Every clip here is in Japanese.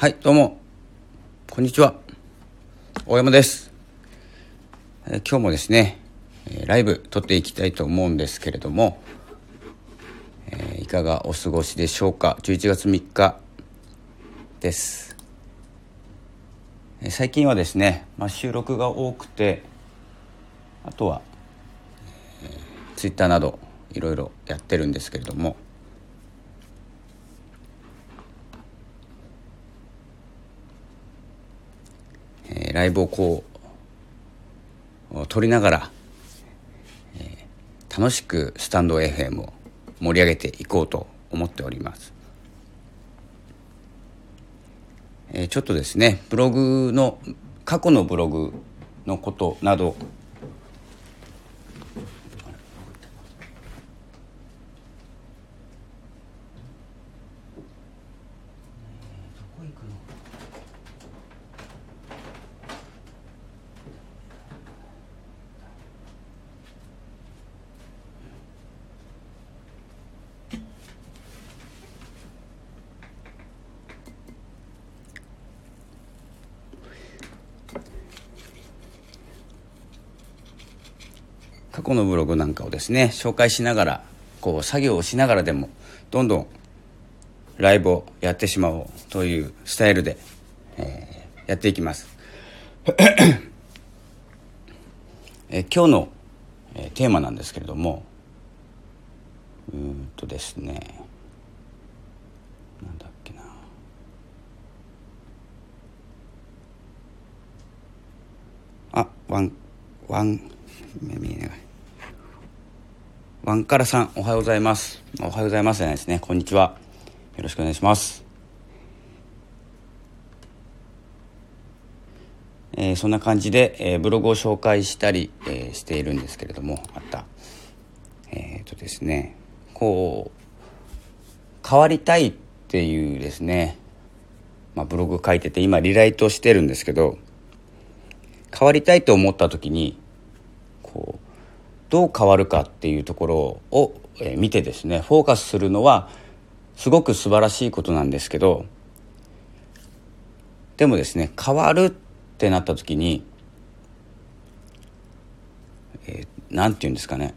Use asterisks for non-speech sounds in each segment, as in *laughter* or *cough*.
はい、どうも。こんにちは。大山です。え今日もですね、ライブ撮っていきたいと思うんですけれども、えーいかがお過ごしでしょうか。11月3日です。最近はですね、まあ、収録が多くて、あとは、えー、ツイッターなどいろいろやってるんですけれども、えーライブをこう撮りながら、えー楽しくスタンド FM を盛り上げていこうと思っております、えーちょっとですねブログの過去のブログのことなど過去のブログなんかをですね紹介しながらこう作業をしながらでもどんどんライブをやってしまおうというスタイルで、えーやっていきます、え今日の、えーテーマなんですけれどもうんとですねなんだっけな。あワンワン見えない。ワンカラさんおはようございます。おはようございますじゃないですね。こんにちは。よろしくお願いします。えーそんな感じで、えーブログを紹介したり、えーしているんですけれどもまた。えっ、とですね。こう変わりたいっていうですね、まあ、ブログ書いてて今リライトしてるんですけど変わりたいと思った時にこうどう変わるかっていうところを、見てですねフォーカスするのはすごく素晴らしいことなんですけどでもですね変わるってなった時にえーて言うんですかね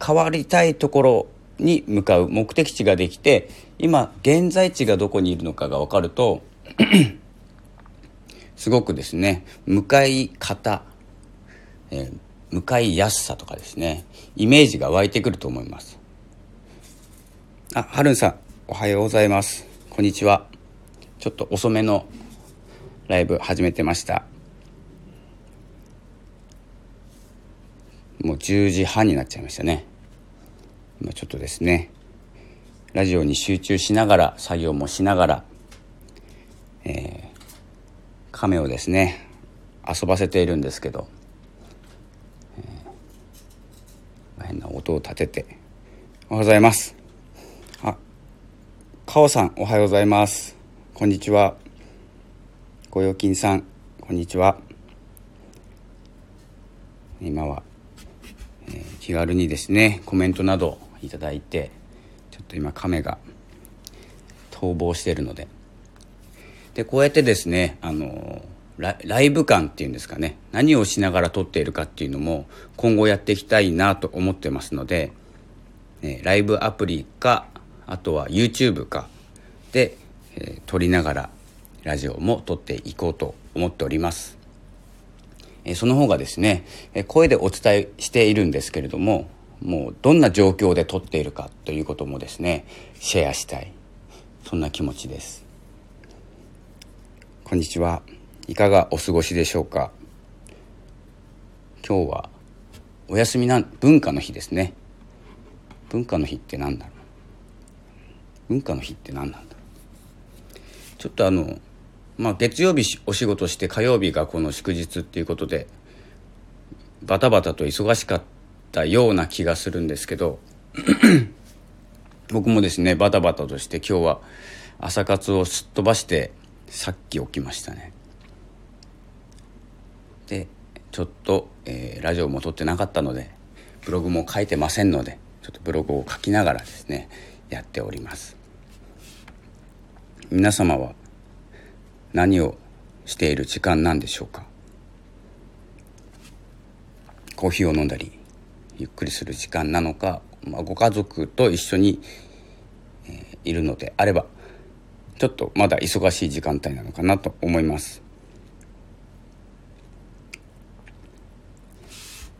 変わりたいところに向かう目的地ができて今現在地がどこにいるのかが分かると *clears throat* すごくですね向かい方、えー向かいやすさとかですねイメージが湧いてくると思います。あはるんさんおはようございます。こんにちは。ちょっと遅めのライブ始めてました。もう10時半になっちゃいましたね。今ちょっとですね。ラジオに集中しながら作業もしながら、えー亀をですね遊ばせているんですけど、えー変な音を立てておはようございます。あかおさんおはようございます。こんにちは。ご用金さんこんにちは。今は、えー気軽にですねコメントなどいただいてちょっと今亀が逃亡しているので。でこうやってですねあのライブ感っていうんですかね。何をしながら撮っているかっていうのも今後やっていきたいなと思ってますので、ねライブアプリかあとは YouTube かで、えー撮りながらラジオも撮っていこうと思っております。えーその方がですねえー声でお伝えしているんですけれどももうどんな状況で撮っているかということもですねシェアしたい。そんな気持ちです。こんにちは。いかがお過ごしでしょうか？今日はお休みな文化の日ですね。文化の日って何だろう？文化の日って何なんだろう？ちょっとあのまあ月曜日お仕事して火曜日がこの祝日っていうことでバタバタと忙しかったような気がするんですけど *clears throat* 僕もですねバタバタとして今日は朝活をすっ飛ばしてさっき起きましたね。でちょっと、えーラジオも撮ってなかったのでブログも書いてませんのでちょっとブログを書きながらですねやっております。皆様は何をしている時間なんでしょうか？コーヒーを飲んだりゆっくりする時間なのか、まあ、ご家族と一緒に、えー、いるのであればちょっとまだ忙しい時間帯なのかなと思います、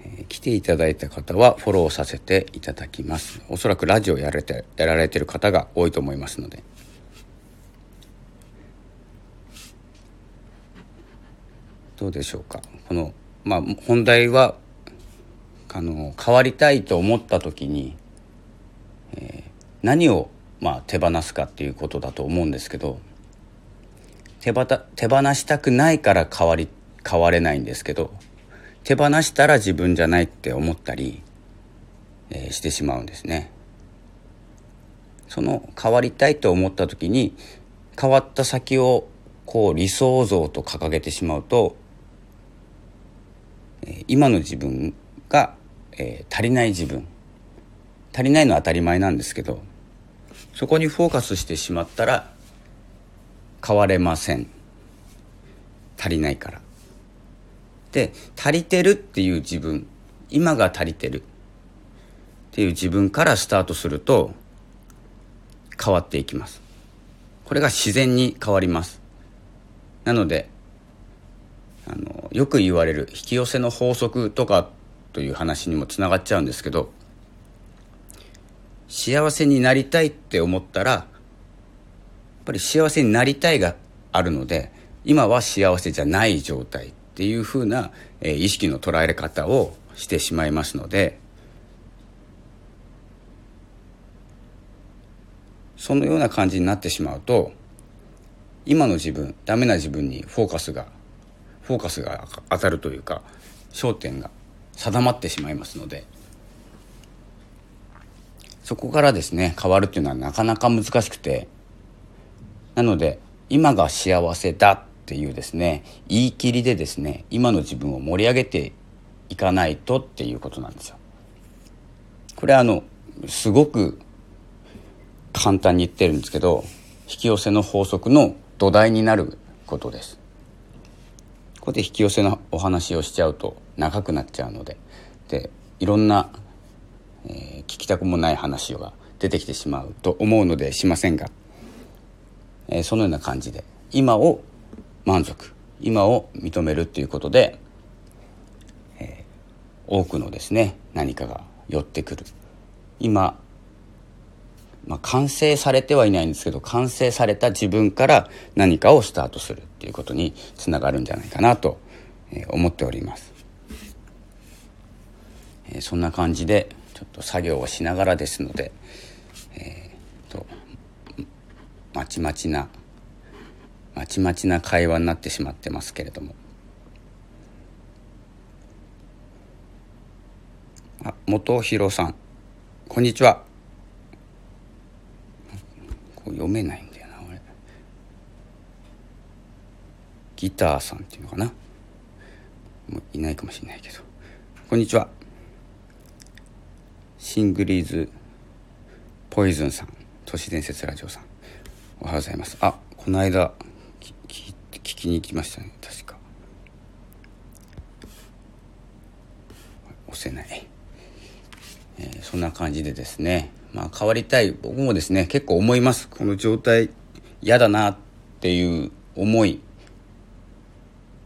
えー、来ていただいた方はフォローさせていただきます。おそらくラジオやられてやられてる方が多いと思いますので。どうでしょうか。このまあ本題はあの変わりたいと思った時に、えー、何を、まあ、手放すかっていうことだと思うんですけど手ばた手放したくないから変わり変われないんですけど手放したら自分じゃないって思ったり、えー、してしまうんですね。その変わりたいと思った時に変わった先をこう理想像と掲げてしまうと今の自分がえー、足りない自分足りないのは当たり前なんですけどそこにフォーカスしてしまったら変われません足りないからで足りてるっていう自分。今が足りてる。っていう自分からスタートすると変わっていきます。これが自然に変わります。なのであのよく言われる引き寄せの法則とかという話にもつながっちゃうんですけど幸せになりたいって思ったらやっぱり幸せになりたいがあるので今は幸せじゃない状態。っていうふうな、え、意識の捉え方をしてしまいますのでそのような感じになってしまうと今の自分ダメな自分にフォーカスがフォーカスが当たるというか焦点が定まってしまいますのでそこからですね変わるっていうのはなかなか難しくてなので今が幸せだっていうですね言い切りでですね今の自分を盛り上げていかないとっていうことなんですよ。これはあのすごく簡単に言ってるんですけど引き寄せの法則の土台になることです。ここで引き寄せのお話をしちゃうと長くなっちゃうのででいろんな、えー、聞きたくもない話が出てきてしまうと思うのでしませんが、えー、そのような感じで今を満足今を認めるっていうことで、えー、多くのですね何かが寄ってくる今まあ、完成されてはいないんですけど完成された自分から何かをスタートするっていうことにつながるんじゃないかなと思っております。えそんな感じでちょっと作業をしながらですので、えー、とまちまちなまちまちな会話になってしまってますけれども。あ元弘さん。こんにちは。こう読めないんだよな俺ギターさんっていうのかな。もういないかもしれないけど。こんにちは。シングリーズポイズンさん。都市伝説ラジオさん。おはようございます。あこの間聞きに行きましたね。確か。押せない、えー、そんな感じでですね。まあ、変わりたい。僕もですね結構思います。この状態嫌だなっていう思い。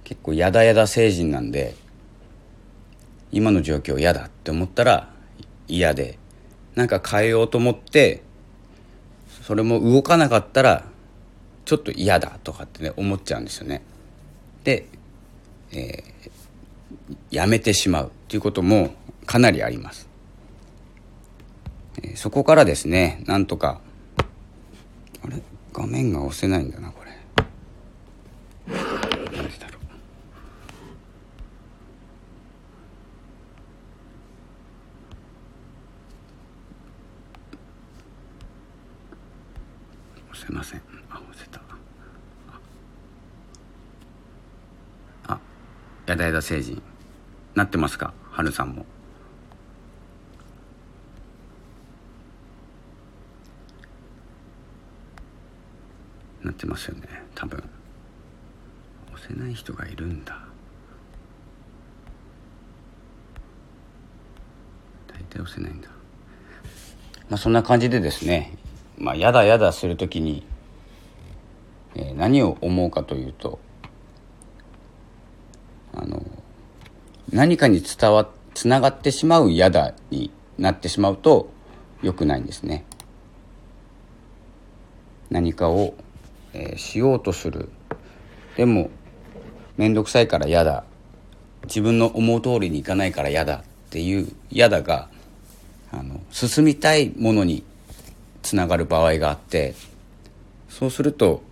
結構やだやだ成人なんで今の状況嫌だって思ったら嫌で。なんか変えようと思ってそれも動かなかったらちょっと嫌だとかってね思っちゃうんですよね。で、えー、やめてしまうっていうこともかなりあります。そこからですねなんとかあれ？画面が押せないんだなこれなんでだろう押せませんあ押せたあやだやだ星人。なってますか？春さんも。なってますよね多分。押せない人がいるんだ。大体押せないんだ。まあそんな感じでですねまあやだやだする時に、えー、何を思うかというとあの何かに伝わつながってしまうやだになってしまうと良くないんですね。何かを、えー、しようとする。でも面倒くさいから嫌だ。自分の思う通りにいかないから嫌だっていう嫌だがあの進みたいものにつながる場合があってそうすると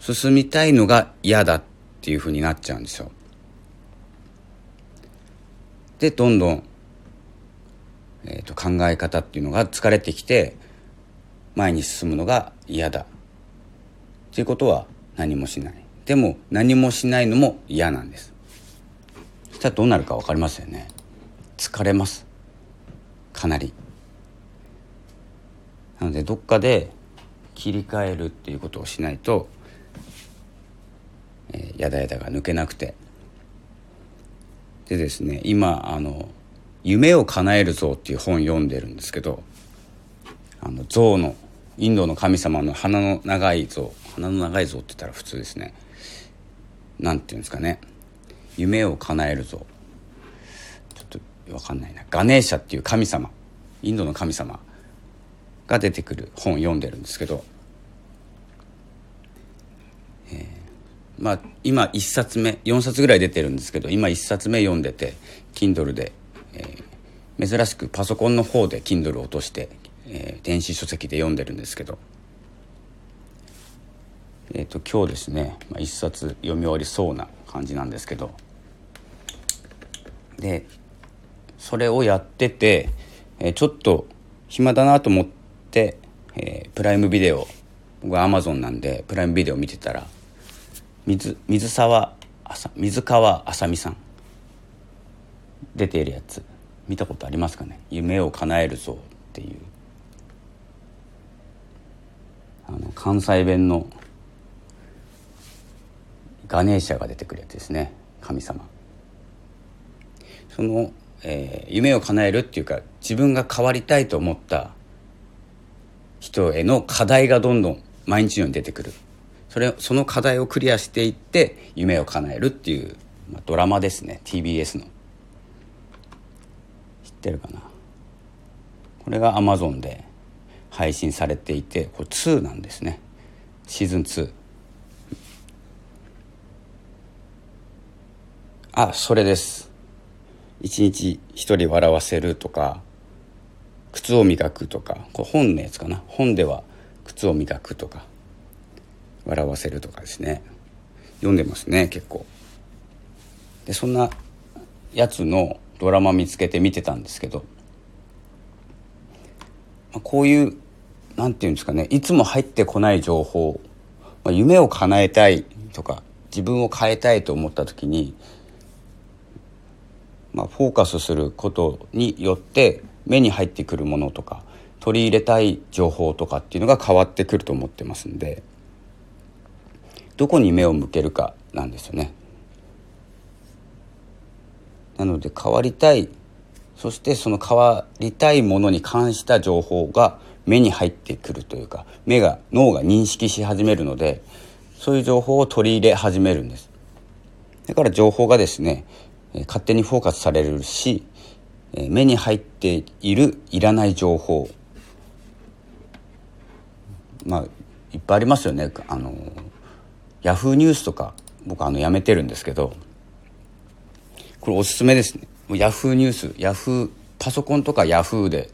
進みたいのが嫌だっていうふうになっちゃうんですよ。でどんどん、えーと、考え方っていうのが疲れてきて前に進むのが嫌だ。っていうことは何もしない。でも何もしないのも嫌なんです。そしたらどうなるか分かりますよね。疲れます。かなり。なのでどっかで切り替えるっていうことをしないと、えー、やだやだが抜けなくてでですね今あの「夢を叶える像」っていう本読んでるんですけどあの象のインドの神様の鼻の長い像鼻の長い像って言ったら普通ですね。なんていうんですかね。夢を叶える像。ちょっと分かんないな。ガネーシャっていう神様インドの神様が出てくる本読んでるんですけど、えー、まあ今1冊目4冊ぐらい出てるんですけど今1冊目読んでて Kindle で、えー、珍しくパソコンの方で Kindle 落として、えー、電子書籍で読んでるんですけど。えーと、今日ですね、まあ、一冊読み終わりそうな感じなんですけど。でそれをやってて、えー、ちょっと暇だなと思って、えー、プライムビデオ僕はアマゾンなんでプライムビデオ見てたら水水沢水川あさみさん。出ているやつ。見たことありますかね「夢を叶えるぞ」っていう。あの関西弁のガネーシャが出てくるやつですね。神様。その、えー、夢を叶えるっていうか自分が変わりたいと思った人への課題がどんどん毎日のように出てくる。それその課題をクリアしていって夢を叶えるっていう、まあ、ドラマですね。TBS の。知ってるかな？これが Amazon で配信されていてこれ2なんですね。シーズン2あそれです。一日一人笑わせるとか靴を磨くとか。これ本のやつかな？本では靴を磨くとか。笑わせるとかですね。読んでますね結構。でそんなやつのドラマ見つけて見てたんですけど、まあ、こういうなんていうんですかねいつも入ってこない情報、まあ、夢を叶えたいとか自分を変えたいと思った時にまあ、フォーカスすることによって目に入ってくるものとか取り入れたい情報とかっていうのが変わってくると思ってますんで。どこに目を向けるかなんですよね。なので変わりたいそしてその変わりたいものに関した情報が目に入ってくるというか目が脳が認識し始めるのでそういう情報を取り入れ始めるんですだから情報がですね勝手にフォーカスされるし目に入っているいらない情報まあいっぱいありますよねあのヤフーニュースとか僕あのやめてるんですけどこれおすすめですね。ヤフーニュースヤフーパソコンとかヤフーで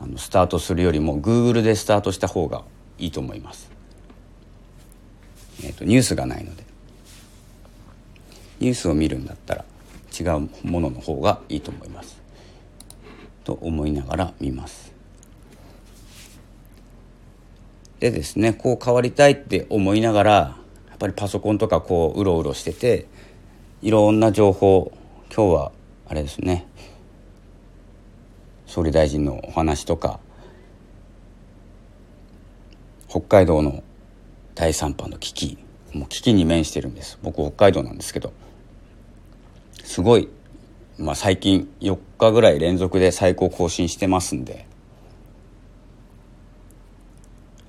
あのスタートするよりもグーグルでスタートした方がいいと思います、えーとニュースがないので。ニュースを見るんだったら違うものの方がいいと思います。と思いながら見ます。でですねこう変わりたいって思いながらやっぱりパソコンとかこううろうろしてていろんな情報今日はあれですね総理大臣のお話とか北海道の第3波の危機もう危機に面してるんです。僕北海道なんですけどすごい、まあ、最近4日ぐらい連続で最高更新してますんで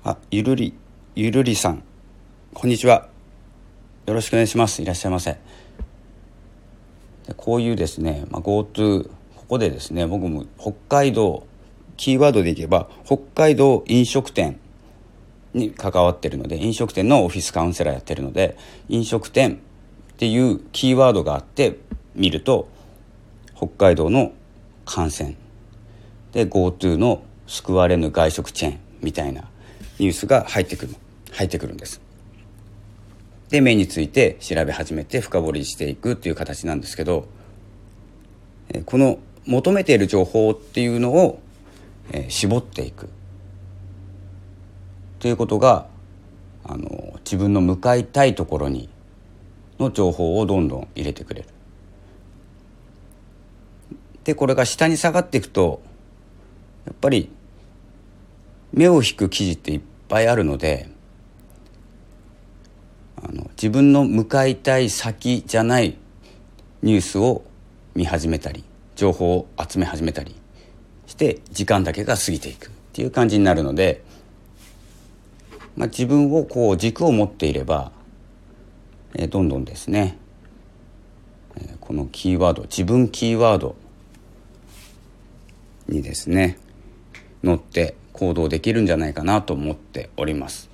あゆるりゆるりさん。こんにちは。よろしくお願いします。いらっしゃいませ。でこういうですね、まあ、GoTo ここでですね僕も北海道キーワードでいけば北海道飲食店に関わってるので飲食店のオフィスカウンセラーやってるので飲食店っていうキーワードがあって見ると北海道の感染で GoTo の救われぬ外食チェーンみたいなニュースが入ってくる入ってくるんですで目について調べ始めて深掘りしていくっていう形なんですけどこの求めている情報っていうのを絞っていくということがあの自分の向かいたいところにの情報をどんどん入れてくれる。でこれが下に下がっていくとやっぱり目を引く記事っていっぱいあるのであの自分の向かいたい先じゃないニュースを見始めたり情報を集め始めたりして時間だけが過ぎていくっていう感じになるのでまあ、自分をこう軸を持っていれば、え、どんどんですね、え、このキーワード自分キーワードにですね乗って行動できるんじゃないかなと思っております。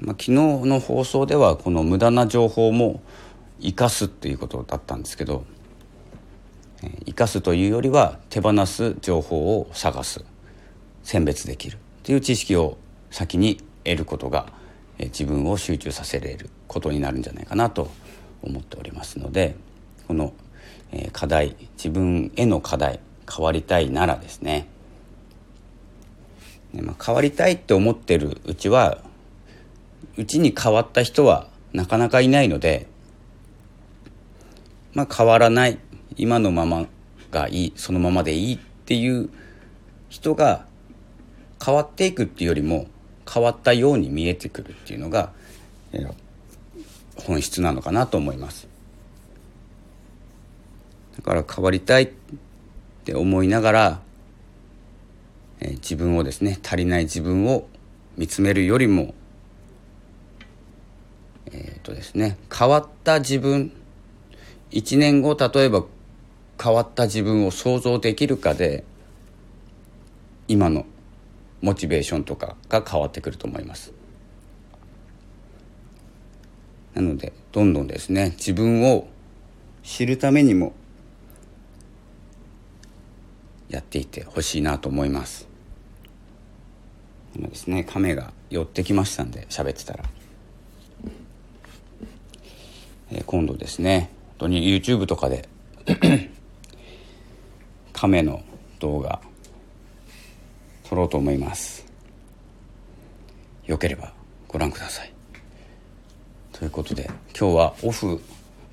まあ、昨日の放送ではこの無駄な情報も生かすっていうことだったんですけど生かすというよりは手放す情報を探す選別できるっていう知識を先に得ることが自分を集中させれることになるんじゃないかなと思っておりますのでこの課題自分への課題変わりたいならですねまあ、変わりたいって思ってるうちはうちに変わった人はなかなかいないのでまあ変わらない今のままがいいそのままでいいっていう人が変わっていくっていうよりも変わったように見えてくるっていうのが、本質なのかなと思います。だから変わりたいって思いながら、えー、自分をですね足りない自分を見つめるよりもえっ、ー、とですね変わった自分1年後例えば変わった自分を想像できるかで今のモチベーションとかが変わってくると思います。なのでどんどんですね自分を知るためにもやっていてほしいなと思います。今ですね亀が寄ってきましたんで喋ってたら、えー、今度ですね本当に YouTube とかで *clears throat* 亀の動画撮ろうと思います。よければご覧ください。ということで今日はオフ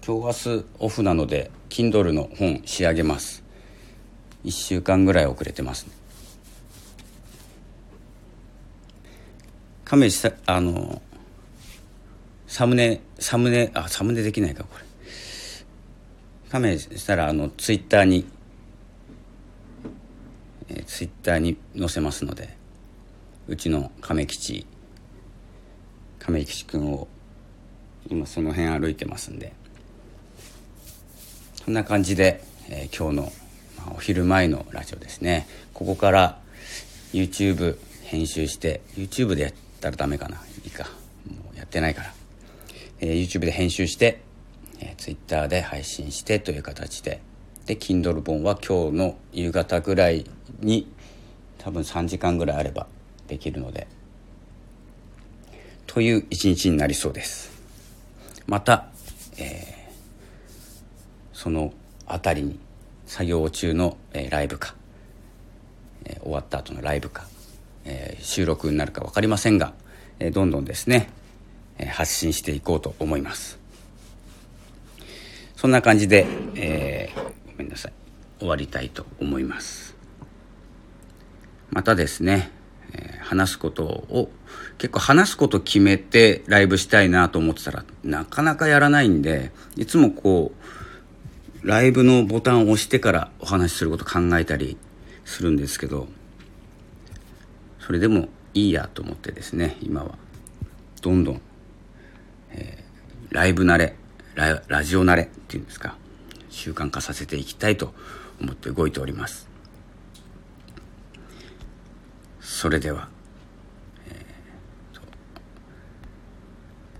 今日明日オフなので Kindle の本仕上げます。1週間ぐらい遅れてますね。亀さあのサムネサムネあサムネできないかこれ。亀したらあのツイッターにえ、ツイッターに載せますのでうちの亀吉亀吉くんを今その辺歩いてますんでそんな感じで、えー、今日の、まあ、お昼前のラジオですね。ここから YouTube 編集して YouTube でやってたらダメかな。いいか。もうやってないから、えー、YouTube で編集して、えー、Twitter で配信してという形で。で Kindle 本は今日の夕方ぐらいに多分3時間ぐらいあればできるので。という一日になりそうです。また、えー、その辺りに作業中の、えー、ライブか、えー、終わった後のライブか、え収録になるか分かりませんが、えどんどんですね、え発信していこうと思います。そんな感じで、えごめんなさい。終わりたいと思います。またですね、え、話すことを結構話すこと決めてライブしたいなと思ってたらなかなかやらないんでいつもこうライブのボタンを押してからお話しすること考えたりするんですけどそれでもいいやと思ってですね今は。どんどん、えー、ライブ慣れララジオ慣れっていうんですか習慣化させていきたいと思って動いております。それでは、え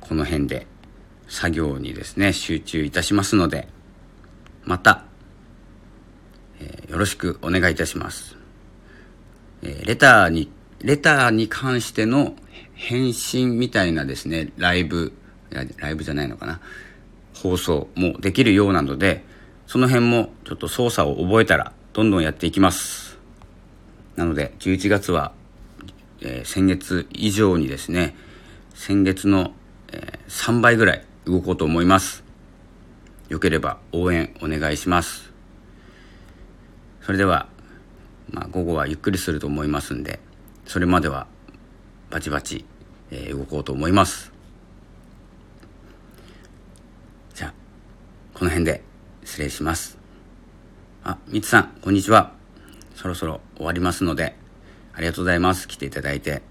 ー、この辺で作業にですね集中いたしますのでまた、えー、よろしくお願いいたします、えー、レターにレターに関しての返信みたいなですねライブライブじゃないのかな。放送もできるようなのでその辺もちょっと操作を覚えたらどんどんやっていきます。なので11月はえー、先月以上にですね先月の、えー、3倍ぐらい動こうと思います。よければ応援お願いします。それでは、まあ、午後はゆっくりすると思いますんでそれまではバチバチ、えー、動こうと思いますじゃあこの辺で失礼しますあみつさんこんにちはそろそろ終わりますのでありがとうございます。来ていただいて。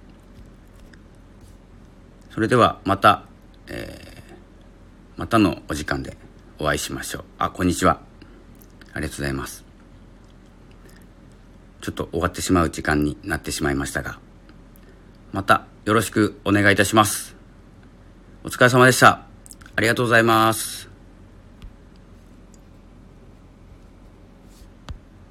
それではまた、えー、またのお時間でお会いしましょう。あ、こんにちは。ありがとうございます。ちょっと終わってしまう時間になってしまいましたが、またよろしくお願いいたします。お疲れ様でした。ありがとうございます。